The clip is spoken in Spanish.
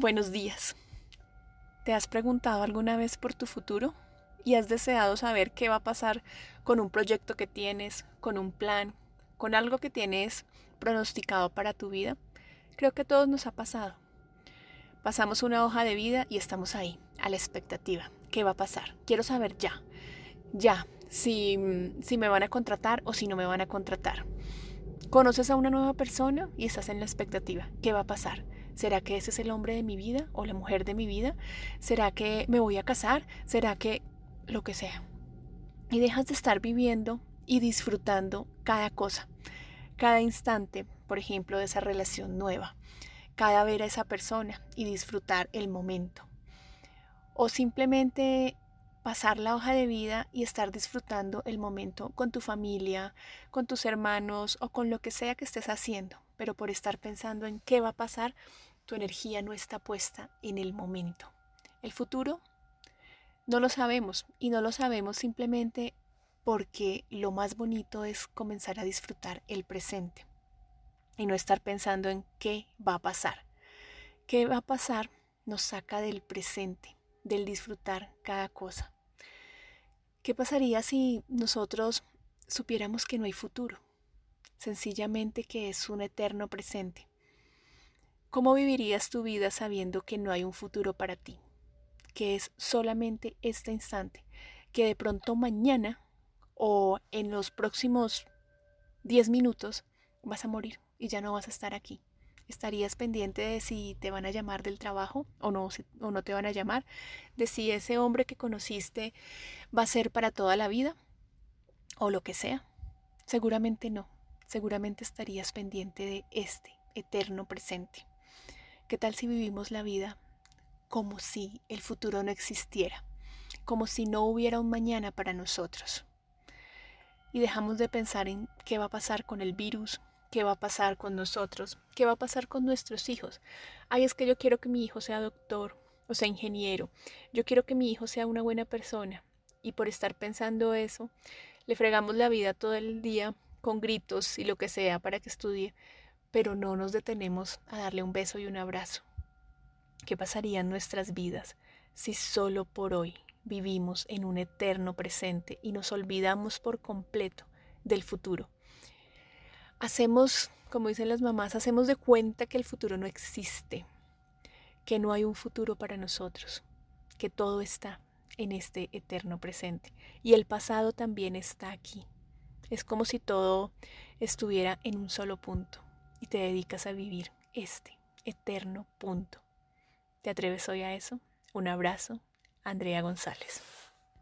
Buenos días. ¿Te has preguntado alguna vez por tu futuro? ¿Y has deseado saber qué va a pasar con un proyecto que tienes, con un plan, con algo que tienes pronosticado para tu vida? Creo que a todos nos ha pasado. Pasamos una hoja de vida y estamos ahí, a la expectativa. ¿Qué va a pasar? Quiero saber ya, ya, si, si me van a contratar o si no me van a contratar. Conoces a una nueva persona y estás en la expectativa. ¿Qué va a pasar? ¿Será que ese es el hombre de mi vida o la mujer de mi vida? ¿Será que me voy a casar? ¿Será que lo que sea? Y dejas de estar viviendo y disfrutando cada cosa, cada instante, por ejemplo, de esa relación nueva, cada ver a esa persona y disfrutar el momento. O simplemente pasar la hoja de vida y estar disfrutando el momento con tu familia, con tus hermanos o con lo que sea que estés haciendo, pero por estar pensando en qué va a pasar, tu energía no está puesta en el momento. El futuro no lo sabemos y no lo sabemos simplemente porque lo más bonito es comenzar a disfrutar el presente y no estar pensando en qué va a pasar. ¿Qué va a pasar? Nos saca del presente, del disfrutar cada cosa. ¿Qué pasaría si nosotros supiéramos que no hay futuro? Sencillamente que es un eterno presente. ¿Cómo vivirías tu vida sabiendo que no hay un futuro para ti? Que es solamente este instante, que de pronto mañana o en los próximos 10 minutos vas a morir y ya no vas a estar aquí. Estarías pendiente de si te van a llamar del trabajo o no, o no te van a llamar, de si ese hombre que conociste va a ser para toda la vida o lo que sea. Seguramente no, seguramente estarías pendiente de este eterno presente. ¿Qué tal si vivimos la vida como si el futuro no existiera? Como si no hubiera un mañana para nosotros. Y dejamos de pensar en qué va a pasar con el virus, qué va a pasar con nosotros, qué va a pasar con nuestros hijos. Ay, es que yo quiero que mi hijo sea doctor o sea ingeniero. Yo quiero que mi hijo sea una buena persona. Y por estar pensando eso, le fregamos la vida todo el día con gritos y lo que sea para que estudie pero no nos detenemos a darle un beso y un abrazo. ¿Qué pasaría en nuestras vidas si solo por hoy vivimos en un eterno presente y nos olvidamos por completo del futuro? Hacemos, como dicen las mamás, hacemos de cuenta que el futuro no existe, que no hay un futuro para nosotros, que todo está en este eterno presente y el pasado también está aquí. Es como si todo estuviera en un solo punto y te dedicas a vivir este eterno punto. ¿Te atreves hoy a eso? Un abrazo, Andrea González.